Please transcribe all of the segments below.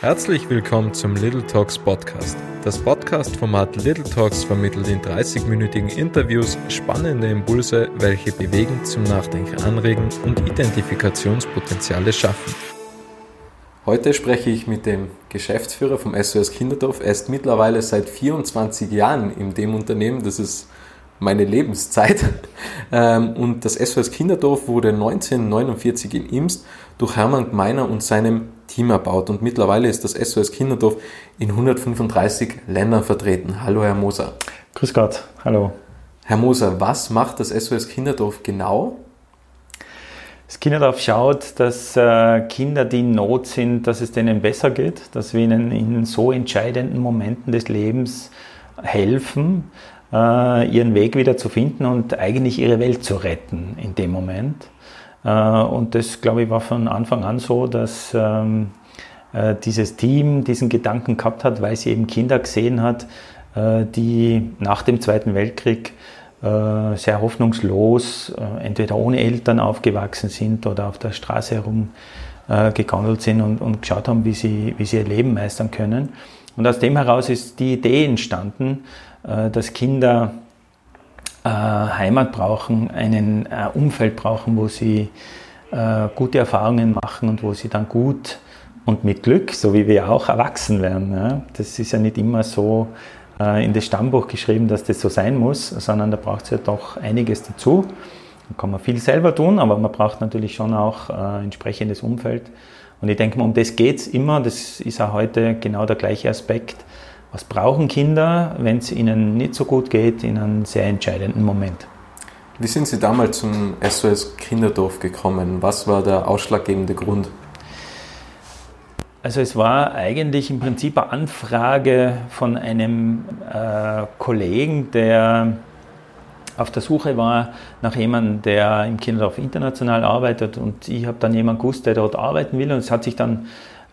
Herzlich willkommen zum Little Talks Podcast. Das Podcast-Format Little Talks vermittelt in 30-minütigen Interviews spannende Impulse, welche bewegen, zum Nachdenken anregen und Identifikationspotenziale schaffen. Heute spreche ich mit dem Geschäftsführer vom SOS Kinderdorf. Er ist mittlerweile seit 24 Jahren in dem Unternehmen. Das ist meine Lebenszeit. Ähm, und das SOS Kinderdorf wurde 1949 in Imst durch Hermann Gmeiner und seinem Team erbaut. Und mittlerweile ist das SOS Kinderdorf in 135 Ländern vertreten. Hallo, Herr Moser. Grüß Gott, hallo. Herr Moser, was macht das SOS Kinderdorf genau? Das Kinderdorf schaut, dass äh, Kinder, die in Not sind, dass es denen besser geht, dass wir ihnen in so entscheidenden Momenten des Lebens helfen, äh, ihren Weg wieder zu finden und eigentlich ihre Welt zu retten in dem Moment. Äh, und das, glaube ich, war von Anfang an so, dass ähm, äh, dieses Team diesen Gedanken gehabt hat, weil sie eben Kinder gesehen hat, die nach dem Zweiten Weltkrieg sehr hoffnungslos, entweder ohne Eltern aufgewachsen sind oder auf der Straße herum gegandelt sind und, und geschaut haben, wie sie, wie sie ihr Leben meistern können. Und aus dem heraus ist die Idee entstanden, äh, dass Kinder äh, Heimat brauchen, ein äh, Umfeld brauchen, wo sie gute Erfahrungen machen und wo sie dann gut und mit Glück, so wie wir auch, erwachsen werden. Das ist ja nicht immer so in das Stammbuch geschrieben, dass das so sein muss, sondern da braucht es ja doch einiges dazu. Da kann man viel selber tun, aber man braucht natürlich schon auch ein entsprechendes Umfeld. Und ich denke mal, um das geht es immer. Das ist auch heute genau der gleiche Aspekt was brauchen Kinder, wenn es ihnen nicht so gut geht, in einem sehr entscheidenden Moment? Wie sind Sie damals zum SOS Kinderdorf gekommen? Was war der ausschlaggebende Grund? Also es war eigentlich im Prinzip eine Anfrage von einem äh, Kollegen, der auf der Suche war nach jemandem, der im Kinderdorf international arbeitet und ich habe dann jemanden gewusst, der dort arbeiten will und es hat sich dann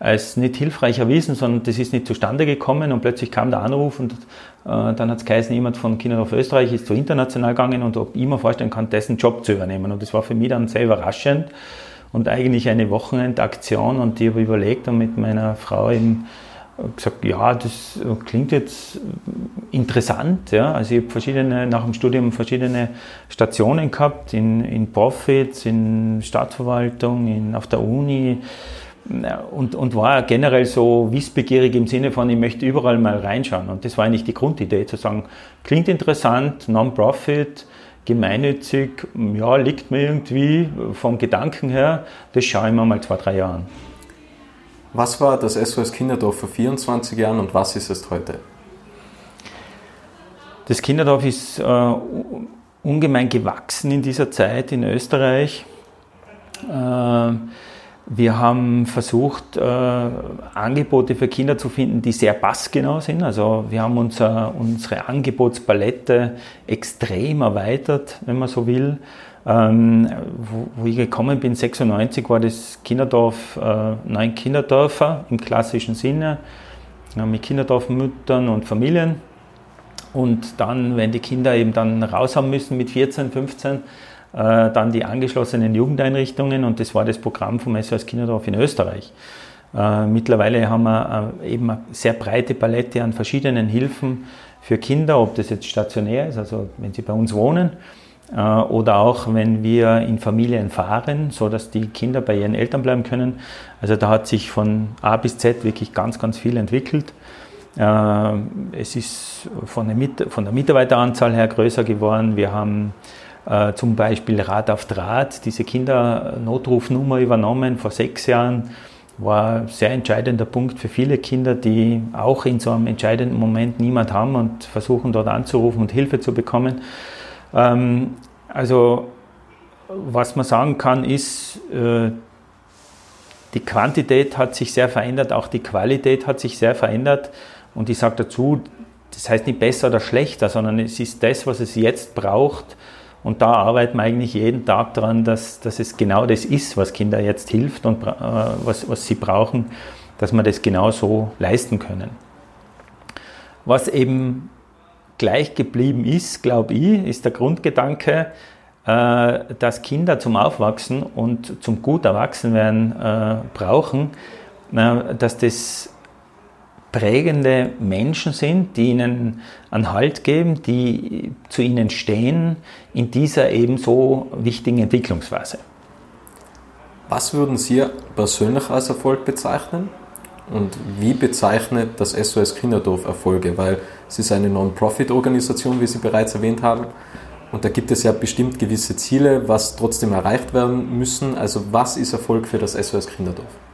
als nicht hilfreich erwiesen, sondern das ist nicht zustande gekommen und plötzlich kam der Anruf und äh, dann hat es geheißen, jemand von Kinderdorf Österreich ist zu international gegangen und ob ich mir vorstellen kann, dessen Job zu übernehmen. Und das war für mich dann sehr überraschend und eigentlich eine Wochenendaktion und ich habe überlegt und mit meiner Frau eben gesagt, ja, das klingt jetzt interessant. Ja. Also ich habe verschiedene, nach dem Studium verschiedene Stationen gehabt, in, in Profits, in Stadtverwaltung, in, auf der Uni, und, und war generell so wissbegierig im Sinne von, ich möchte überall mal reinschauen. Und das war eigentlich die Grundidee, zu sagen, klingt interessant, Non-Profit, gemeinnützig, ja, liegt mir irgendwie vom Gedanken her, das schaue ich mir mal zwei, drei Jahre an. Was war das SOS Kinderdorf vor 24 Jahren und was ist es heute? Das Kinderdorf ist äh, ungemein gewachsen in dieser Zeit in Österreich. Äh, wir haben versucht, äh, Angebote für Kinder zu finden, die sehr passgenau sind. Also wir haben unser, unsere Angebotspalette extrem erweitert, wenn man so will. Ähm, wo, wo, ich gekommen bin, 96, war das Kinderdorf äh, neun Kinderdörfer im klassischen Sinne, ja, mit Kinderdorfmüttern und Familien. Und dann, wenn die Kinder eben dann raus haben müssen mit 14, 15, äh, dann die angeschlossenen Jugendeinrichtungen und das war das Programm vom SOS Kinderdorf in Österreich. Äh, mittlerweile haben wir äh, eben eine sehr breite Palette an verschiedenen Hilfen für Kinder, ob das jetzt stationär ist, also wenn sie bei uns wohnen, oder auch wenn wir in Familien fahren, so dass die Kinder bei ihren Eltern bleiben können. Also da hat sich von A bis Z wirklich ganz, ganz viel entwickelt. Es ist von der Mitarbeiteranzahl her größer geworden. Wir haben äh, zum Beispiel Rad auf Draht, diese Kindernotrufnummer übernommen vor sechs Jahren, war ein sehr entscheidender Punkt für viele Kinder, die auch in so einem entscheidenden Moment niemand haben und versuchen dort anzurufen und Hilfe zu bekommen. Ähm, also was man sagen kann, ist, äh, die Quantität hat sich sehr verändert, auch die Qualität hat sich sehr verändert. Und ich sage dazu, das heißt nicht besser oder schlechter, sondern es ist das, was es jetzt braucht, und da arbeiten wir eigentlich jeden Tag daran, dass, dass es genau das ist, was Kinder jetzt hilft und äh, was, was sie brauchen, dass wir das genau so leisten können. Was eben gleich geblieben ist, glaube ich, ist der Grundgedanke, äh, dass Kinder zum Aufwachsen und zum gut Erwachsenwerden äh, brauchen, dass das prägende Menschen sind, die ihnen einen Halt geben, die zu ihnen stehen in dieser ebenso wichtigen Entwicklungsphase. Was würden Sie persönlich als Erfolg bezeichnen? Und wie bezeichnet das SOS Kinderdorf Erfolge? Weil es ist eine Non-Profit-Organisation, wie Sie bereits erwähnt haben. Und da gibt es ja bestimmt gewisse Ziele, was trotzdem erreicht werden müssen. Also was ist Erfolg für das SOS Kinderdorf?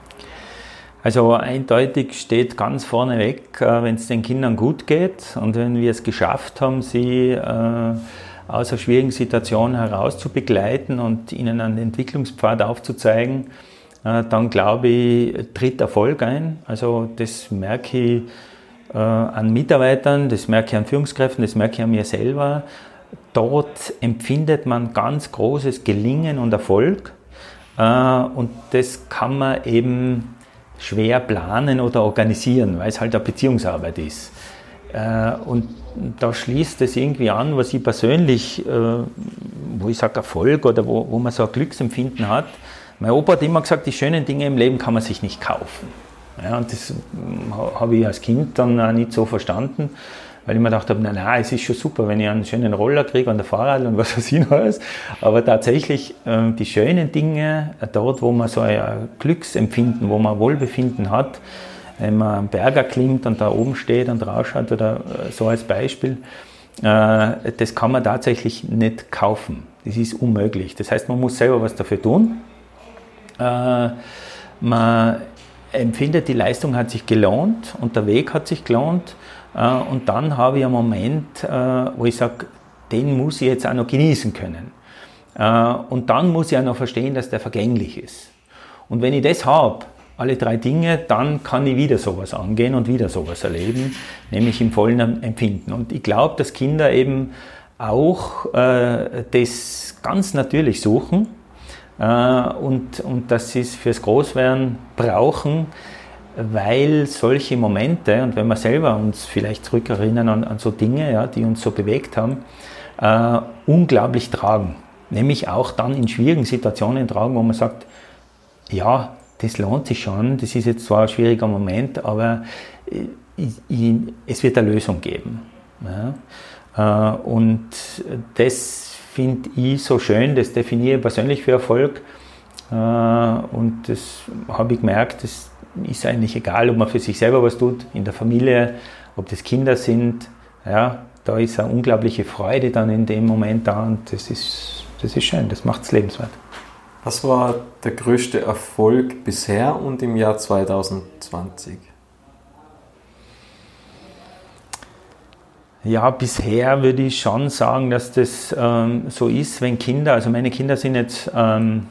Also eindeutig steht ganz vorne weg, äh, wenn es den Kindern gut geht und wenn wir es geschafft haben, sie äh, aus einer schwierigen Situation heraus zu begleiten und ihnen einen Entwicklungspfad aufzuzeigen, äh, dann glaube ich, tritt Erfolg ein. Also das merke ich an Mitarbeitern, das merke ich an Führungskräften, das merke ich an mir selber. Dort empfindet man ganz großes Gelingen und Erfolg und das kann man eben schwer planen oder organisieren, weil es halt eine Beziehungsarbeit ist. Äh, und da schließt es irgendwie an, was ich persönlich, äh, wo ich sage Erfolg oder wo, wo man so ein Glücksempfinden hat. Mein Opa hat immer gesagt, die schönen Dinge im Leben kann man sich nicht kaufen. Ja, und das hm, habe ich als Kind dann auch nicht so verstanden weil ich mir gedacht habe, na, es ist schon super, wenn ich einen schönen Roller kriege und ein Fahrrad und was weiß ich noch alles. Aber tatsächlich äh, die schönen Dinge, äh, dort, wo man so ein Glücksempfinden, wo man Wohlbefinden hat, wenn man einen Berger klimmt und da oben steht und rausschaut oder äh, so als Beispiel, äh, das kann man tatsächlich nicht kaufen. Das ist unmöglich. Das heißt, man muss selber was dafür tun. Äh, man empfindet, die Leistung hat sich gelohnt und der Weg hat sich gelohnt äh, und dann habe ich einen Moment, äh, wo ich sage, den muss ich jetzt auch noch genießen können. Äh, und dann muss ich auch noch verstehen, dass der vergänglich ist. Und wenn ich das habe, alle drei Dinge, dann kann ich wieder sowas angehen und wieder sowas erleben, nämlich im vollen Empfinden. Und ich glaube, dass Kinder eben auch das ganz natürlich suchen und, und dass sie es fürs Großwerden brauchen, weil solche Momente, und wenn wir selber uns vielleicht zurückerinnern an, an so Dinge, ja, die uns so bewegt haben, äh, unglaublich tragen. Nämlich auch dann in schwierigen Situationen tragen, wo man sagt, ja, das lohnt sich schon, das ist jetzt zwar ein schwieriger Moment, aber ich, ich, es wird eine Lösung geben. Ja. Äh, und das finde ich so schön, das definiere ich persönlich für Erfolg. Äh, und das habe ich gemerkt, das, ist eigentlich egal, ob man für sich selber was tut, in der Familie, ob das Kinder sind. Ja, da ist eine unglaubliche Freude dann in dem Moment da und das ist, das ist schön, das macht es lebenswert. Was war der größte Erfolg bisher und im Jahr 2020? Ja, bisher würde ich schon sagen, dass das ähm, so ist, wenn Kinder, also meine Kinder sind jetzt ähm,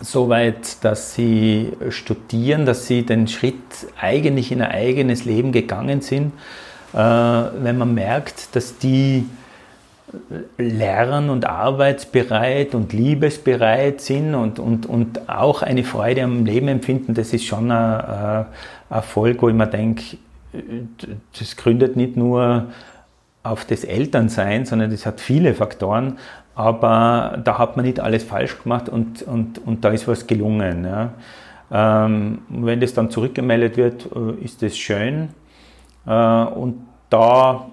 so weit, dass sie studieren, dass sie den Schritt eigentlich in ein eigenes Leben gegangen sind. Äh, wenn man merkt, dass die lern- und arbeitsbereit und liebesbereit sind und, und, und auch eine Freude am Leben empfinden, das ist schon ein, ein Erfolg, wo ich mir denke, das gründet nicht nur auf das Elternsein, sondern das hat viele Faktoren, aber da hat man nicht alles falsch gemacht und, und, und da ist was gelungen. Ja. Ähm, wenn das dann zurückgemeldet wird, äh, ist das schön. Äh, und da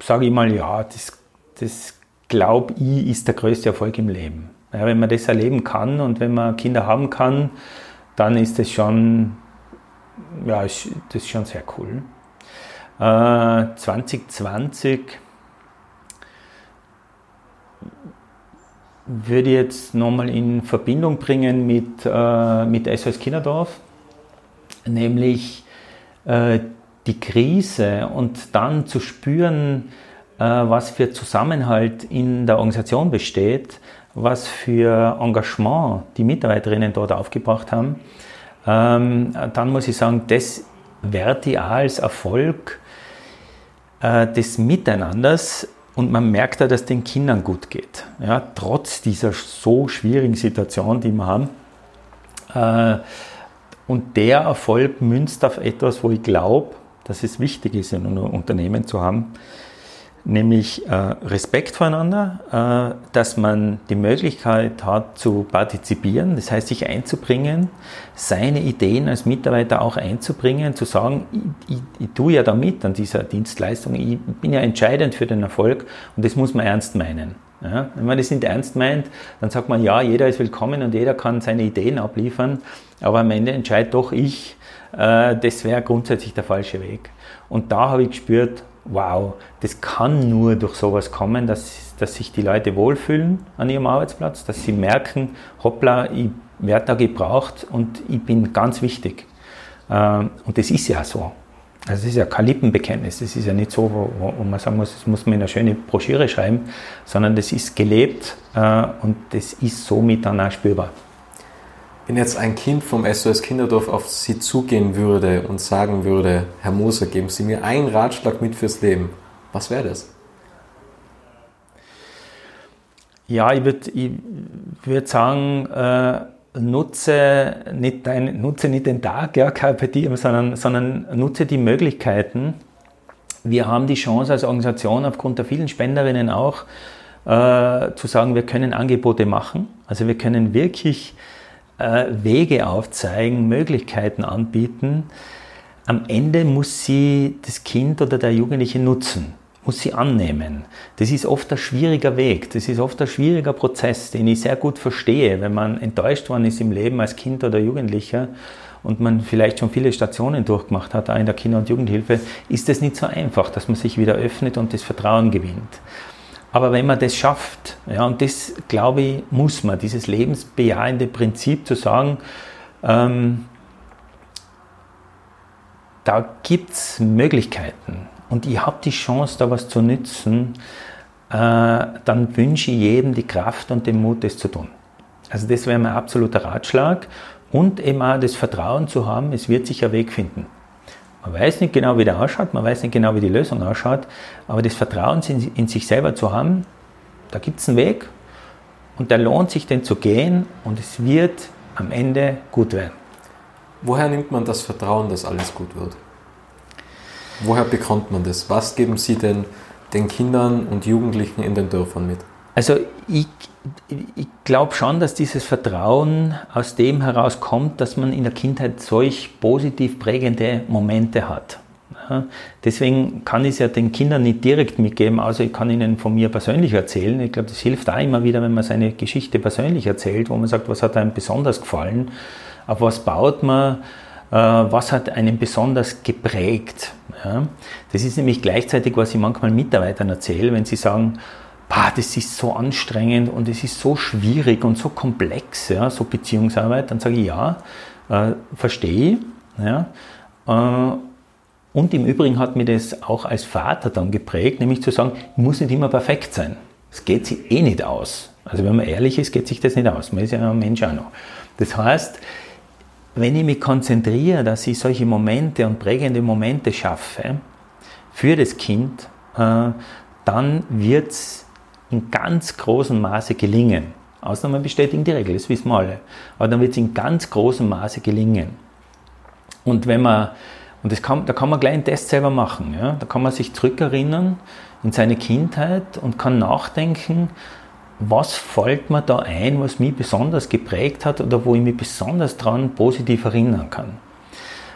sage ich mal, ja, das, das glaube ich, ist der größte Erfolg im Leben. Ja, wenn man das erleben kann und wenn man Kinder haben kann, dann ist das schon, ja, das ist schon sehr cool. Äh, 2020 würde ich jetzt nochmal in Verbindung bringen mit, äh, mit SOS Kinderdorf, nämlich äh, die Krise und dann zu spüren, äh, was für Zusammenhalt in der Organisation besteht, was für Engagement die Mitarbeiterinnen dort aufgebracht haben, ähm, dann muss ich sagen, das werte ich als Erfolg äh, des Miteinanders und man merkt da, dass den Kindern gut geht. Ja, trotz dieser so schwierigen Situation, die wir haben. Äh, und der Erfolg münzt auf etwas, wo ich glaube, dass es wichtig ist, in einem Unternehmen zu haben, nämlich äh, Respekt voreinander, äh, dass man die Möglichkeit hat zu partizipieren, das heißt sich einzubringen, seine Ideen als Mitarbeiter auch einzubringen, zu sagen, ich, ich, ich tue ja da mit an dieser Dienstleistung, ich bin ja entscheidend für den Erfolg und das muss man ernst meinen. Ja, wenn man das nicht ernst meint, dann sagt man, ja, jeder ist willkommen und jeder kann seine Ideen abliefern, aber am Ende entscheidet doch ich, äh, das wäre grundsätzlich der falsche Weg. Und da habe ich gespürt, wow, das kann nur durch sowas kommen, dass, dass sich die Leute wohlfühlen an ihrem Arbeitsplatz, dass sie merken, hoppla, ich werde da gebraucht und ich bin ganz wichtig. Ähm, und das ist ja so. Also es ist ja kein Lippenbekenntnis, das ist ja nicht so, wo, wo man sagen muss, das muss man in eine schöne Broschüre schreiben, sondern das ist gelebt äh, und das ist somit dann auch spürbar. Wenn jetzt ein Kind vom SOS Kinderdorf auf Sie zugehen würde und sagen würde, Herr Moser, geben Sie mir einen Ratschlag mit fürs Leben, was wäre das? Ja, ich würde ich würd sagen, äh, nutze, nicht dein, nutze nicht den Tag, ja, Carpe sondern, sondern nutze die Möglichkeiten. Wir haben die Chance als Organisation aufgrund der vielen Spenderinnen auch äh, zu sagen, wir können Angebote machen. Also wir können wirklich Wege aufzeigen, Möglichkeiten anbieten. Am Ende muss sie das Kind oder der Jugendliche nutzen, muss sie annehmen. Das ist oft ein schwieriger Weg, das ist oft ein schwieriger Prozess, den ich sehr gut verstehe, wenn man enttäuscht worden ist im Leben als Kind oder Jugendlicher und man vielleicht schon viele Stationen durchgemacht hat, auch in der Kinder- und Jugendhilfe, ist es nicht so einfach, dass man sich wieder öffnet und das Vertrauen gewinnt. Aber wenn man das schafft, ja, und das glaube ich, muss man, dieses lebensbejahende Prinzip zu sagen, ähm, da gibt es Möglichkeiten und ich habe die Chance, da was zu nützen, äh, dann wünsche ich jedem die Kraft und den Mut, das zu tun. Also das wäre mein absoluter Ratschlag und eben auch das Vertrauen zu haben, es wird sich ein Weg finden. Man weiß nicht genau, wie der ausschaut, man weiß nicht genau, wie die Lösung ausschaut, aber das Vertrauen in sich selber zu haben, da gibt es einen Weg und der lohnt sich, den zu gehen und es wird am Ende gut werden. Woher nimmt man das Vertrauen, dass alles gut wird? Woher bekommt man das? Was geben Sie denn den Kindern und Jugendlichen in den Dörfern mit? Also ich, ich glaube schon, dass dieses Vertrauen aus dem herauskommt, dass man in der Kindheit solch positiv prägende Momente hat. Deswegen kann ich es ja den Kindern nicht direkt mitgeben, außer ich kann ihnen von mir persönlich erzählen. Ich glaube, das hilft auch immer wieder, wenn man seine Geschichte persönlich erzählt, wo man sagt, was hat einem besonders gefallen, auf was baut man, äh, was hat einen besonders geprägt. Das ist nämlich gleichzeitig, was ich manchmal Mitarbeitern erzähle, wenn sie sagen, bah, das ist so anstrengend und es ist so schwierig und so komplex, ja, so Beziehungsarbeit, dann sage ich ja, äh, verstehe. Ja, äh, und im Übrigen hat mir das auch als Vater dann geprägt, nämlich zu sagen, ich muss nicht immer perfekt sein. Es geht sich eh nicht aus. Also wenn man ehrlich ist, geht sich das nicht aus. Man ist ja ein Mensch auch noch. Das heißt, wenn ich mich konzentriere, dass ich solche Momente und prägende Momente schaffe für das Kind, äh, dann wird es in ganz großem Maße gelingen. Ausnahmen bestätigen die Regel, das wissen wir alle. Aber dann wird es in ganz großem Maße gelingen. Und wenn man, und das kann, da kann man gleich einen Test selber machen. Ja? Da kann man sich zurückerinnern in seine Kindheit und kann nachdenken, was fällt mir da ein, was mich besonders geprägt hat oder wo ich mich besonders daran positiv erinnern kann.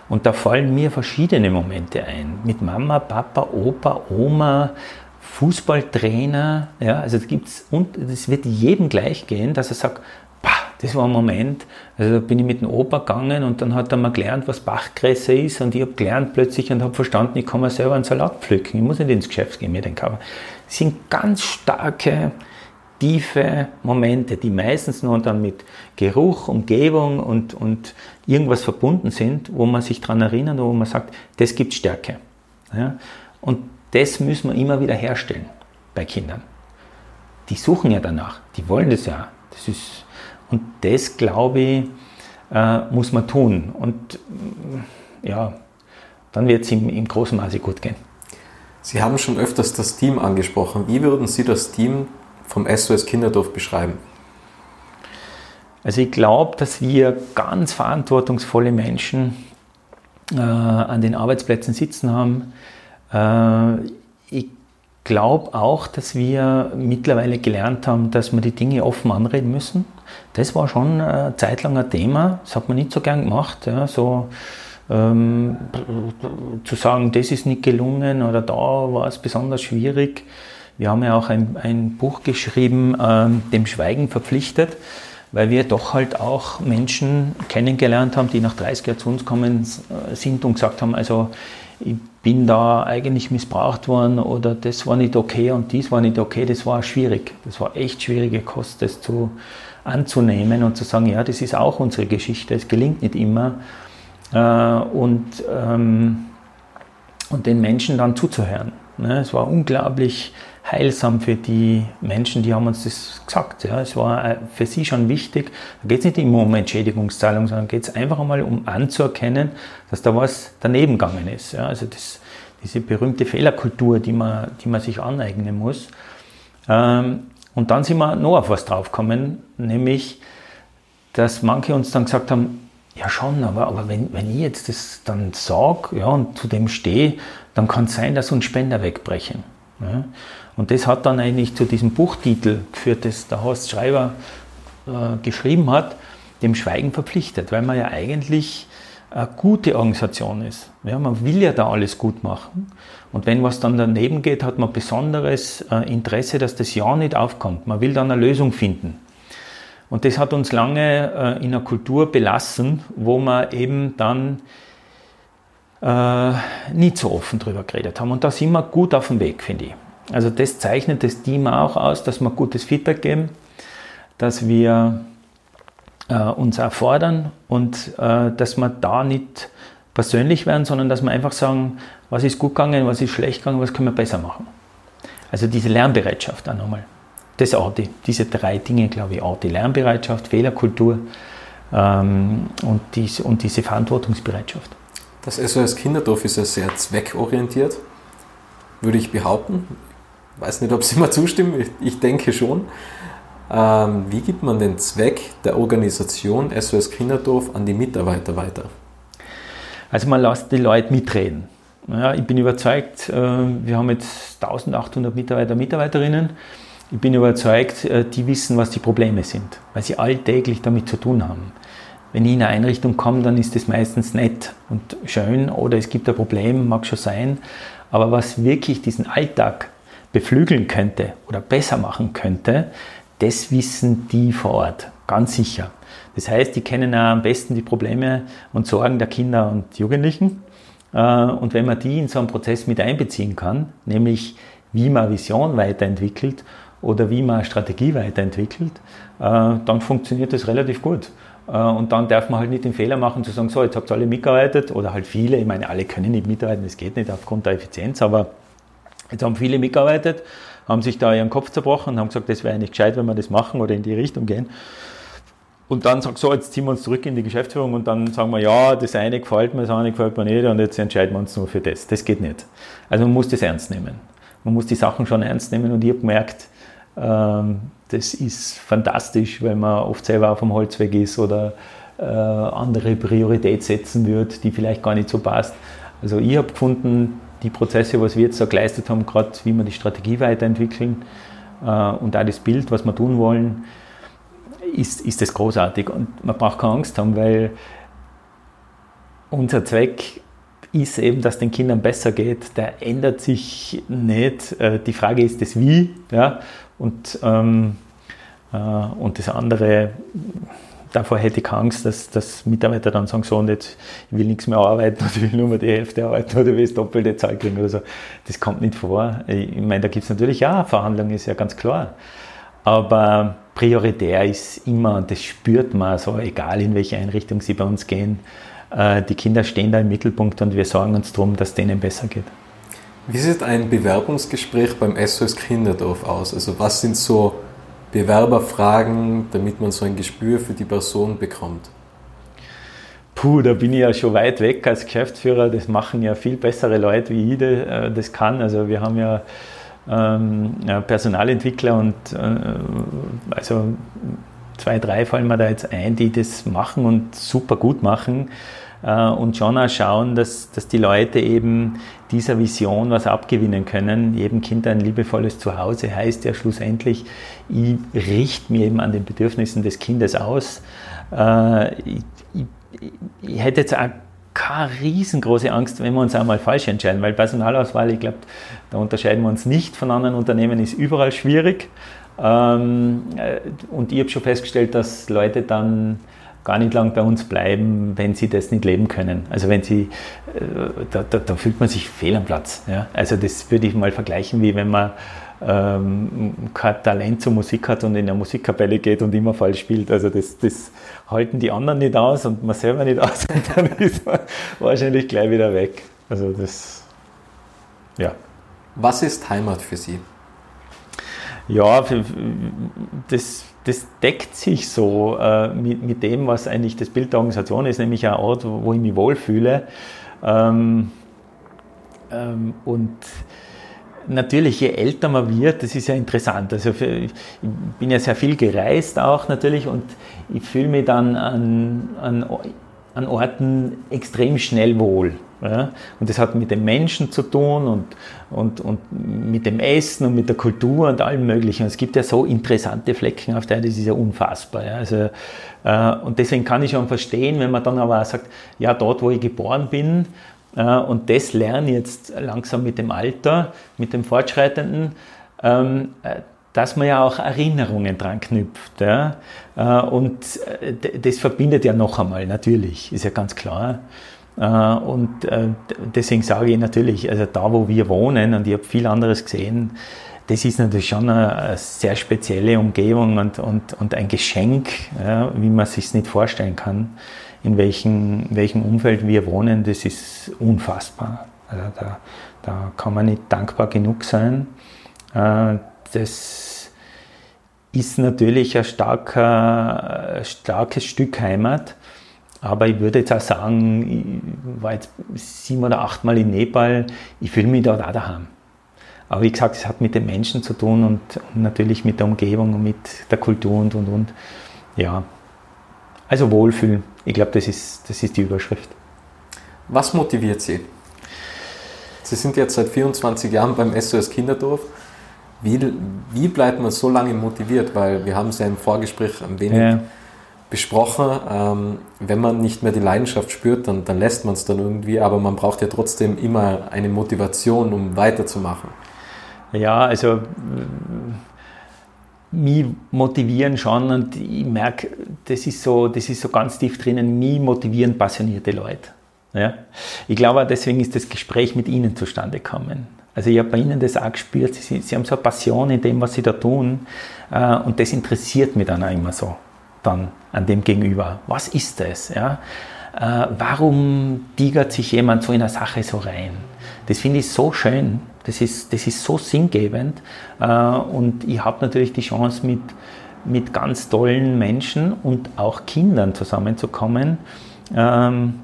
Und da fallen mir verschiedene Momente ein. Mit Mama, Papa, Opa, Oma, Fußballtrainer, ja, also da gibt's, und es wird jedem gleich gehen, dass er sagt, bah, das war ein Moment, also da bin ich mit dem Opa gegangen und dann hat er mal gelernt, was Bachgräser ist und ich habe gelernt plötzlich und habe verstanden, ich kann mir selber einen Salat pflücken, ich muss nicht ins Geschäft gehen, mir den kaufen. Das sind ganz starke, tiefe Momente, die meistens nur dann mit Geruch, Umgebung und, und irgendwas verbunden sind, wo man sich daran erinnert, wo man sagt, das gibt Stärke. Ja? Und das müssen wir immer wieder herstellen bei Kindern. Die suchen ja danach, die wollen das ja. Das ist, und das, glaube ich, äh, muss man tun. Und äh, ja, dann wird es im, im großen Maße gut gehen. Sie haben schon öfters das Team angesprochen. Wie würden Sie das Team vom SOS Kinderdorf beschreiben? Also ich glaube, dass wir ganz verantwortungsvolle Menschen äh, an den Arbeitsplätzen sitzen haben, ich glaube auch, dass wir mittlerweile gelernt haben, dass wir die Dinge offen anreden müssen. Das war schon eine Zeit lang ein Thema, das hat man nicht so gern gemacht. Ja, so ähm, zu sagen, das ist nicht gelungen oder da war es besonders schwierig. Wir haben ja auch ein, ein Buch geschrieben, ähm, dem Schweigen verpflichtet, weil wir doch halt auch Menschen kennengelernt haben, die nach 30 Jahren zu uns kommen äh, sind und gesagt haben, also ich bin da eigentlich missbraucht worden oder das war nicht okay und dies war nicht okay, das war schwierig. Das war echt schwierige Kost, das zu, anzunehmen und zu sagen, ja, das ist auch unsere Geschichte, es gelingt nicht immer. Äh, und, ähm, und den Menschen dann zuzuhören. Ne? Es war unglaublich heilsam für die Menschen, die haben uns das gesagt. Ja. Es war äh, für sie schon wichtig. Da geht es nicht immer um Entschädigungszahlung, sondern geht es einfach einmal um anzuerkennen, dass da was daneben gegangen ist. Ja. Also das, diese berühmte Fehlerkultur, die man, die man sich aneignen muss. Ähm, und dann sind wir noch auf was draufgekommen, nämlich, dass manche uns dann gesagt haben, ja schon, aber, aber wenn, wenn ich jetzt das dann sage ja, und zu dem stehe, dann kann es sein, dass uns Spender wegbrechen. Ja. Und das hat dann eigentlich zu diesem Buchtitel geführt, das der Horst Schreiber äh, geschrieben hat, dem Schweigen verpflichtet, weil man ja eigentlich eine gute Organisation ist. Ja, man will ja da alles gut machen. Und wenn was dann daneben geht, hat man besonderes äh, Interesse, dass das ja nicht aufkommt. Man will dann eine Lösung finden. Und das hat uns lange äh, in einer Kultur belassen, wo wir eben dann äh, nicht so offen drüber geredet haben. Und da sind wir gut auf dem Weg, finde ich. Also das zeichnet das Team auch aus, dass wir gutes Feedback geben, dass wir äh, uns auch fordern und äh, dass wir da nicht persönlich werden, sondern dass wir einfach sagen, was ist gut gegangen, was ist schlecht gegangen, was können wir besser machen. Also diese Lernbereitschaft auch nochmal. Das auch die, diese drei Dinge, glaube ich, auch die Lernbereitschaft, Fehlerkultur ähm, und, diese, und diese Verantwortungsbereitschaft. Das SOS Kinderdorf ist ja sehr zweckorientiert, würde ich behaupten weiß nicht, ob Sie mir zustimmen, ich denke schon. Ähm, wie gibt man den Zweck der Organisation SOS Kinderdorf an die Mitarbeiter weiter? Also man lässt die Leute mitreden. Ja, ich bin überzeugt, äh, wir haben jetzt 1800 Mitarbeiter, Mitarbeiterinnen. Ich bin überzeugt, äh, die wissen, was die Probleme sind, weil sie alltäglich damit zu tun haben. Wenn ich in eine Einrichtung komme, dann ist das meistens nett und schön oder es gibt ein Problem, mag schon sein. Aber was wirklich diesen Alltag beflügeln könnte oder besser machen könnte, das wissen die vor Ort, ganz sicher. Das heißt, die kennen auch am besten die Probleme und Sorgen der Kinder und Jugendlichen. Äh, und wenn man die in so einen Prozess mit einbeziehen kann, nämlich wie man Vision weiterentwickelt oder wie man Strategie weiterentwickelt, äh, dann funktioniert das relativ gut. Äh, und dann darf man halt nicht den Fehler machen zu sagen, so, jetzt habt ihr alle mitgearbeitet oder halt viele. Ich meine, alle können nicht mitarbeiten, das geht nicht aufgrund der Effizienz, aber Jetzt haben viele mitgearbeitet, haben sich da ihren Kopf zerbrochen und haben gesagt, das wäre eigentlich gescheit, wenn wir das machen oder in die Richtung gehen. Und dann sagt so, jetzt ziehen wir uns zurück in die Geschäftsführung und dann sagen wir, ja, das eine gefällt mir, das andere gefällt mir nicht und jetzt entscheiden wir uns nur für das. Das geht nicht. Also man muss das ernst nehmen. Man muss die Sachen schon ernst nehmen und ich habe gemerkt, das ist fantastisch, weil man oft selber auf dem Holzweg ist oder äh, andere Priorität setzen wird, die vielleicht gar nicht so passt. Also ich habe gefunden, die Prozesse, was wir jetzt da geleistet haben, gerade wie wir die Strategie weiterentwickeln äh, und auch das Bild, was wir tun wollen, ist, ist das großartig. Und man braucht keine Angst haben, weil unser Zweck ist eben, dass den Kindern besser geht. Der ändert sich nicht. Äh, die Frage ist das Wie. Ja? Und, ähm, äh, und das andere davor hätte ich Angst, dass, dass Mitarbeiter dann sagen, so und jetzt ich will nichts mehr arbeiten oder ich will nur mehr die Hälfte arbeiten oder will das doppelte Zahl kriegen oder so. Das kommt nicht vor. Ich meine, da gibt es natürlich ja Verhandlungen, ist ja ganz klar. Aber prioritär ist immer, und das spürt man so, egal in welche Einrichtung sie bei uns gehen, äh, die Kinder stehen da im Mittelpunkt und wir sorgen uns darum, dass denen besser geht. Wie sieht ein Bewerbungsgespräch beim SOS Kinderdorf aus? Also was sind so Bewerber fragen, damit man so ein Gespür für die Person bekommt? Puh, da bin ich ja schon weit weg als Geschäftsführer. Das machen ja viel bessere Leute, wie ich äh, das kann. Also wir haben ja, ähm, Personalentwickler und äh, also zwei, drei fallen mir da jetzt ein, die das machen und super gut machen. Äh, und schon auch schauen, dass, dass die Leute eben dieser Vision was abgewinnen können. Jedem Kind ein liebevolles Zuhause heißt ja schlussendlich, ich richte mir eben an den Bedürfnissen des Kindes aus. Äh, ich, ich, ich hätte jetzt auch keine riesengroße Angst, wenn wir uns einmal falsch entscheiden, weil Personalauswahl, ich glaube, da unterscheiden wir uns nicht von anderen Unternehmen, ist überall schwierig. Ähm, äh, und ich habe schon festgestellt, dass Leute dann gar nicht lang bei uns bleiben, wenn sie das nicht leben können. Also wenn sie, äh, da, da, da fühlt man sich fehl am Platz. Ja? Also das würde ich mal vergleichen, wie wenn man ähm, kein Talent zur Musik hat und in eine Musikkapelle geht und immer falsch spielt. Also das, das halten die anderen nicht aus und man selber nicht aus und dann ist man wahrscheinlich gleich wieder weg. Also das, ja. Was ist Heimat für Sie? Ja, das, das deckt sich so äh, mit, mit dem, was eigentlich das Bild der Organisation ist, nämlich ein Ort, wo ich mich wohlfühle. Ähm, ähm, und natürlich, je älter man wird, das ist ja interessant. Also für, ich bin ja sehr viel gereist auch natürlich und ich fühle mich dann an, an, an Orten extrem schnell wohl. Ja? Und das hat mit den Menschen zu tun und, und, und mit dem Essen und mit der Kultur und allem Möglichen. Und es gibt ja so interessante Flecken auf der, das ist ja unfassbar. Ja? Also, äh, und deswegen kann ich schon verstehen, wenn man dann aber auch sagt, ja, dort, wo ich geboren bin, äh, und das lerne jetzt langsam mit dem Alter, mit dem Fortschreitenden, ähm, äh, dass man ja auch Erinnerungen dran knüpft. Ja? Äh, und äh, das verbindet ja noch einmal, natürlich, ist ja ganz klar. Äh, und äh, deswegen sage ich natürlich, also da, wo wir wohnen, und ich habe viel anderes gesehen, das ist natürlich schon eine, sehr spezielle Umgebung und, und, und ein Geschenk, ja, wie man sich nicht vorstellen kann, in welchem, welchem Umfeld wir wohnen, das ist unfassbar. Also da, da kann man nicht dankbar genug sein. Äh, das ist natürlich ein, starker, ein starkes Stück Heimat. Aber ich würde jetzt auch sagen, ich war jetzt sieben oder achtmal in Nepal, ich fühle mich dort auch daheim. Aber wie gesagt, es hat mit den Menschen zu tun und, und, natürlich mit der Umgebung und mit der Kultur und und und. Ja, also Wohlfühlen. Ich glaube, das ist, das ist die Überschrift. Was motiviert Sie? Sie sind jetzt seit 24 Jahren beim SOS Kinderdorf. Wie, wie bleibt man so lange motiviert? Weil wir haben es ja im Vorgespräch ein wenig ja besprochen, ähm, wenn man nicht mehr die Leidenschaft spürt, dann, dann lässt man es dann irgendwie, aber man braucht ja trotzdem immer eine Motivation, um weiterzumachen. Ja, also äh, mich motivieren schon und ich merke, das ist so, das ist so ganz tief drinnen, mich motivieren passionierte Leute. Ja? Ich glaube, deswegen ist das Gespräch mit Ihnen zustande gekommen. Also ich habe bei Ihnen das auch gespürt, Sie, Sie haben so eine Passion in dem, was Sie da tun äh, und das interessiert mich dann auch immer so dann an dem Gegenüber. Was ist das? Ja? Äh, warum tigert sich jemand so in eine Sache so rein? Das finde ich so schön, das ist, das ist so sinngebend äh, und ich habe natürlich die Chance mit, mit ganz tollen Menschen und auch Kindern zusammenzukommen. Ähm,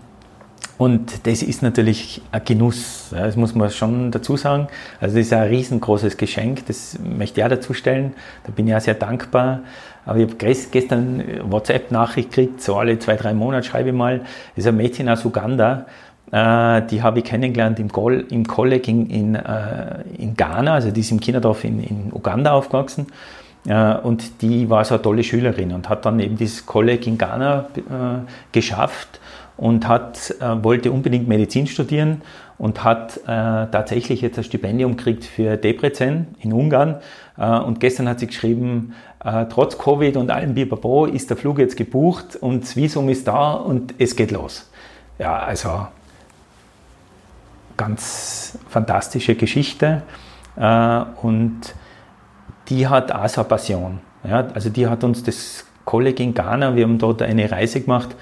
und das ist natürlich ein Genuss, das muss man schon dazu sagen. Also das ist ein riesengroßes Geschenk, das möchte ich auch dazu stellen. Da bin ich auch sehr dankbar. Aber ich habe gestern WhatsApp-Nachricht gekriegt, so alle zwei, drei Monate schreibe ich mal, das ist ein Mädchen aus Uganda, äh, die habe ich kennengelernt im, Gol im Kolleg in, in, äh, in, Ghana, also die ist im Kinderdorf in, in Uganda aufgewachsen. Äh, und die war so eine tolle Schülerin und hat dann eben dieses Kolleg in Ghana geschafft und hat, äh, wollte unbedingt Medizin studieren und hat äh, tatsächlich jetzt ein Stipendium gekriegt für Debrecen in Ungarn. Äh, und gestern hat sie geschrieben, äh, trotz Covid und allem Bipapo ist der Flug jetzt gebucht und das Visum ist da und es geht los. Ja, also ganz fantastische Geschichte äh, und die hat auch so eine Passion. Ja, also die hat uns das Kolleg in Ghana, wir haben dort eine Reise gemacht,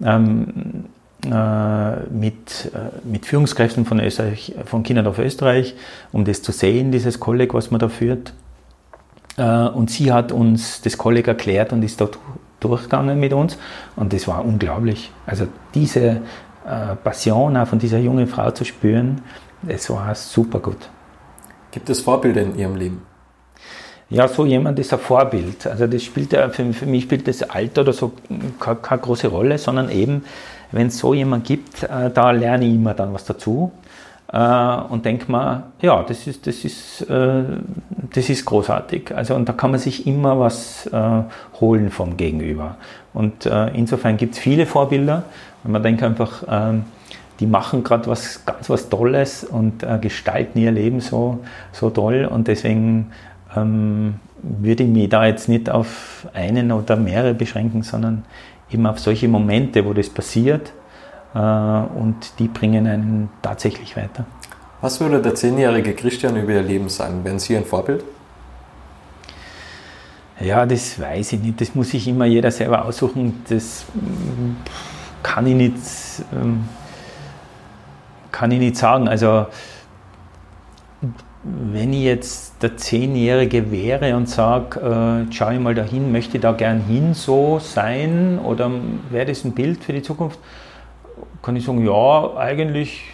ähm, äh, mit, äh, mit Führungskräften von, Österreich, von Kinderdorf Österreich, um das zu sehen, dieses Kolleg, was man da führt. Äh, und sie hat uns das Kolleg erklärt und ist dort durchgegangen mit uns und das war unglaublich. Also diese äh, Passion auch von dieser jungen Frau zu spüren, das war super gut. Gibt es Vorbilder in Ihrem Leben? Ja, so jemand ist ein Vorbild. Also das spielt ja, für, für mich spielt das Alter oder so keine, keine große Rolle, sondern eben, wenn es so jemand gibt, äh, da lerne ich immer dann was dazu äh, und denke mir, ja, das ist, das, ist, äh, das ist großartig. Also und da kann man sich immer was äh, holen vom Gegenüber. Und äh, insofern gibt es viele Vorbilder. Und man denkt einfach, ähm, die machen gerade was ganz was Tolles und äh, gestalten ihr Leben so, so toll. Und deswegen ähm, würde ich mich da jetzt nicht auf einen oder mehrere beschränken, sondern eben auf solche Momente, wo das passiert äh, und die bringen einen tatsächlich weiter. Was würde der zehnjährige Christian über ihr Leben sagen? Wären Sie ein Vorbild? Ja, das weiß ich nicht. Das muss sich immer jeder selber aussuchen. Das kann ich nicht, ähm, kann ich nicht sagen. Also wenn ich jetzt der Zehnjährige wäre und sage, äh, schau ich mal dahin, möchte ich da gern hin so sein oder wäre das ein Bild für die Zukunft, kann ich sagen, ja, eigentlich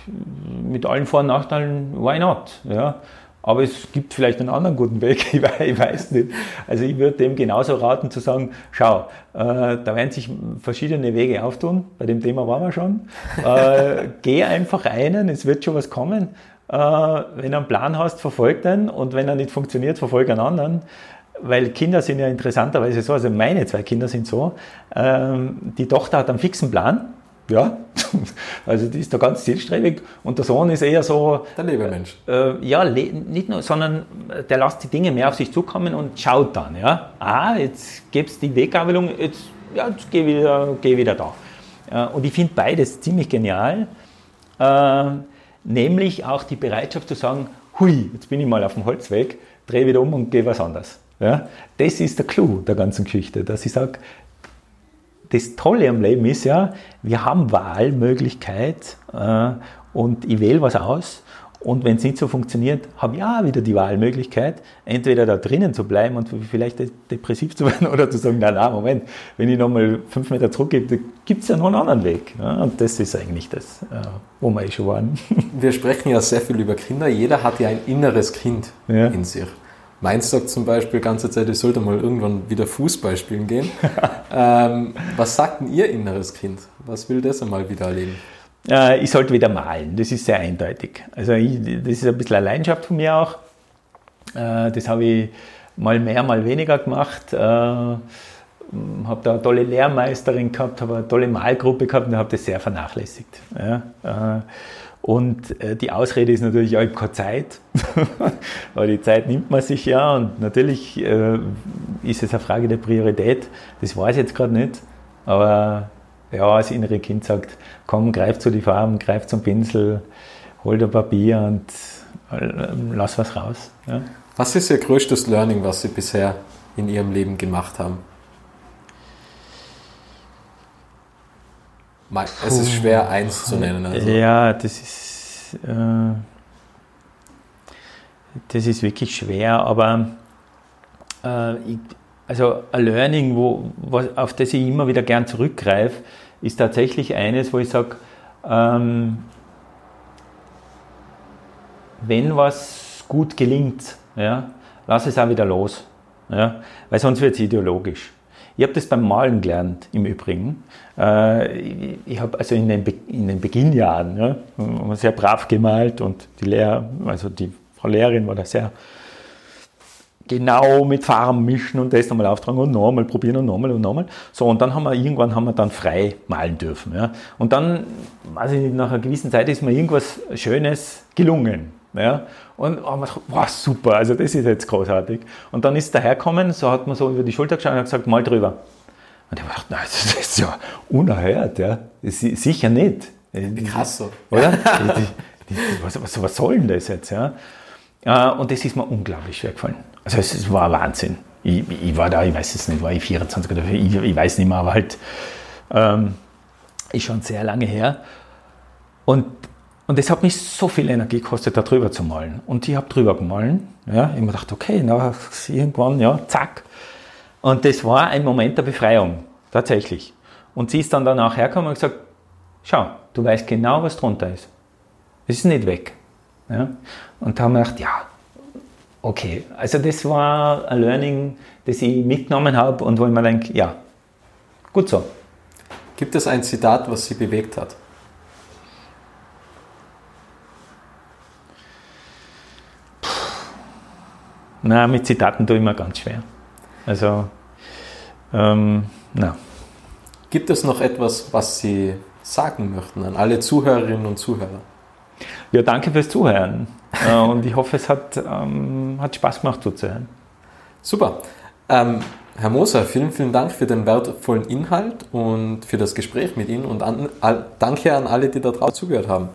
mit allen Vor- und Nachteilen, why not? Ja. Aber es gibt vielleicht einen anderen guten Weg, ich weiß nicht. Also ich würde dem genauso raten zu sagen, schau, äh, da werden sich verschiedene Wege auftun, bei dem Thema waren wir schon. Äh, geh einfach einen, es wird schon was kommen. Äh, wenn du einen Plan hast, verfolg den und wenn er nicht funktioniert, verfolg einen anderen. Weil Kinder sind ja interessanterweise so, also meine zwei Kinder sind so, ähm, die Tochter hat einen fixen Plan, ja, also die ist da ganz zielstrebig und der Sohn ist eher so. Der Lebemensch. Äh, ja, nicht nur, sondern der lässt die Dinge mehr auf sich zukommen und schaut dann, ja. Ah, jetzt gibt es die Weggabelung, jetzt, ja, jetzt geh wieder, geh wieder da. Äh, und ich finde beides ziemlich genial. Äh, nämlich auch die Bereitschaft zu sagen, hui, jetzt bin ich mal auf dem Holzweg, drehe wieder um und gehe was anderes. Ja? Das ist der Clou der ganzen Geschichte, dass ich sage, das Tolle am Leben ist ja, wir haben Wahlmöglichkeit äh, und ich wähle was aus und wenn es nicht so funktioniert, habe ich auch wieder die Wahlmöglichkeit, entweder da drinnen zu bleiben und vielleicht depressiv zu werden oder zu sagen, nein, nein, Moment, wenn ich nochmal fünf Meter zurückgehe, gibt es ja noch einen anderen Weg. Und das ist eigentlich das, äh, wo wir eh schon waren. Wir sprechen ja sehr viel über Kinder. Jeder hat ja ein inneres Kind ja. in sich. Meins sagt zum Beispiel die ganze Zeit, ich sollte mal irgendwann wieder Fußball spielen gehen. ähm, was sagt denn Ihr inneres Kind? Was will das einmal wieder erleben? Äh, ich sollte wieder malen, das ist sehr eindeutig. Also ich, das ist ein bisschen eine Leidenschaft von mir auch. Äh, das habe ich mal mehr, mal weniger gemacht. Äh, habe da eine tolle Lehrmeisterin gehabt, habe eine tolle Malgruppe gehabt und habe das sehr vernachlässigt. Und die Ausrede ist natürlich, ja, ich habe keine Zeit. Aber die Zeit nimmt man sich ja und natürlich ist es eine Frage der Priorität. Das weiß ich jetzt gerade nicht. Aber ja, das innere Kind sagt, komm, greif zu die Farben, greif zum Pinsel, hol dir Papier und äh, lass was raus. Ja. Was ist Ihr größtes Learning, was Sie bisher in Ihrem Leben gemacht haben? Es ist schwer, eins zu nennen. Also. Ja, das ist, äh, das ist wirklich schwer, aber äh, ich, also ein Learning, wo, was, auf das ich immer wieder gern zurückgreife, ist tatsächlich eines, wo ich sage, ähm, wenn was gut gelingt, ja, lass es auch wieder los. Ja, weil sonst wird es ideologisch. Ich habe das beim Malen gelernt, im Übrigen. Äh, ich habe also in den, Be in den Beginnjahren ja, sehr brav gemalt und die Lehrer, also die Frau Lehrerin war da sehr genau mit Farben mischen und das nochmal auftragen und nochmal probieren und nochmal und nochmal. So, und dann haben wir irgendwann haben wir dann frei malen dürfen. Ja. Und dann, weiß ich nicht, nach einer gewissen Zeit ist mir irgendwas Schönes gelungen. Ja. Und haben wir gedacht, wow, super, also das ist jetzt großartig. Und dann ist daherkommen, so hat man so über die Schulter geschaut und hat gesagt, mal drüber. Und ich habe gedacht, nein, das ist ja unerhört, ja. Sicher nicht. Krass so. Oder? was, was, was soll denn das jetzt, ja? Und das ist mir unglaublich schwer gefallen. Also es war Wahnsinn. Ich, ich, war da, ich weiß es nicht, war ich 24 oder ich, ich weiß nicht mehr, aber halt ähm, ist schon sehr lange her. Und und es hat mich so viel Energie gekostet, da drüber zu malen. Und ich habe drüber gemahlen. Ja, ich habe mir gedacht, okay, na, irgendwann, ja, zack. Und das war ein Moment der Befreiung, tatsächlich. Und sie ist dann danach hergekommen und gesagt, schau, du weißt genau, was drunter ist. Es ist nicht weg. Ja? Und da haben wir gedacht, ja, Okay, also das war ein Learning, das ich mitgenommen habe und wo ich mir denke, ja, gut so. Gibt es ein Zitat, was Sie bewegt hat? Na, mit Zitaten tue ich mir ganz schwer. Also, ähm, na. Gibt es noch etwas, was Sie sagen möchten an alle Zuhörerinnen und Zuhörer? Ja, danke fürs Zuhören. Äh, und ich hoffe, es hat, ähm, hat Spaß gemacht zuzuhören. Super. Ähm, Herr Moser, vielen, vielen Dank für den wertvollen Inhalt und für das Gespräch mit Ihnen und an, all, danke an alle, die da draußen zugehört haben.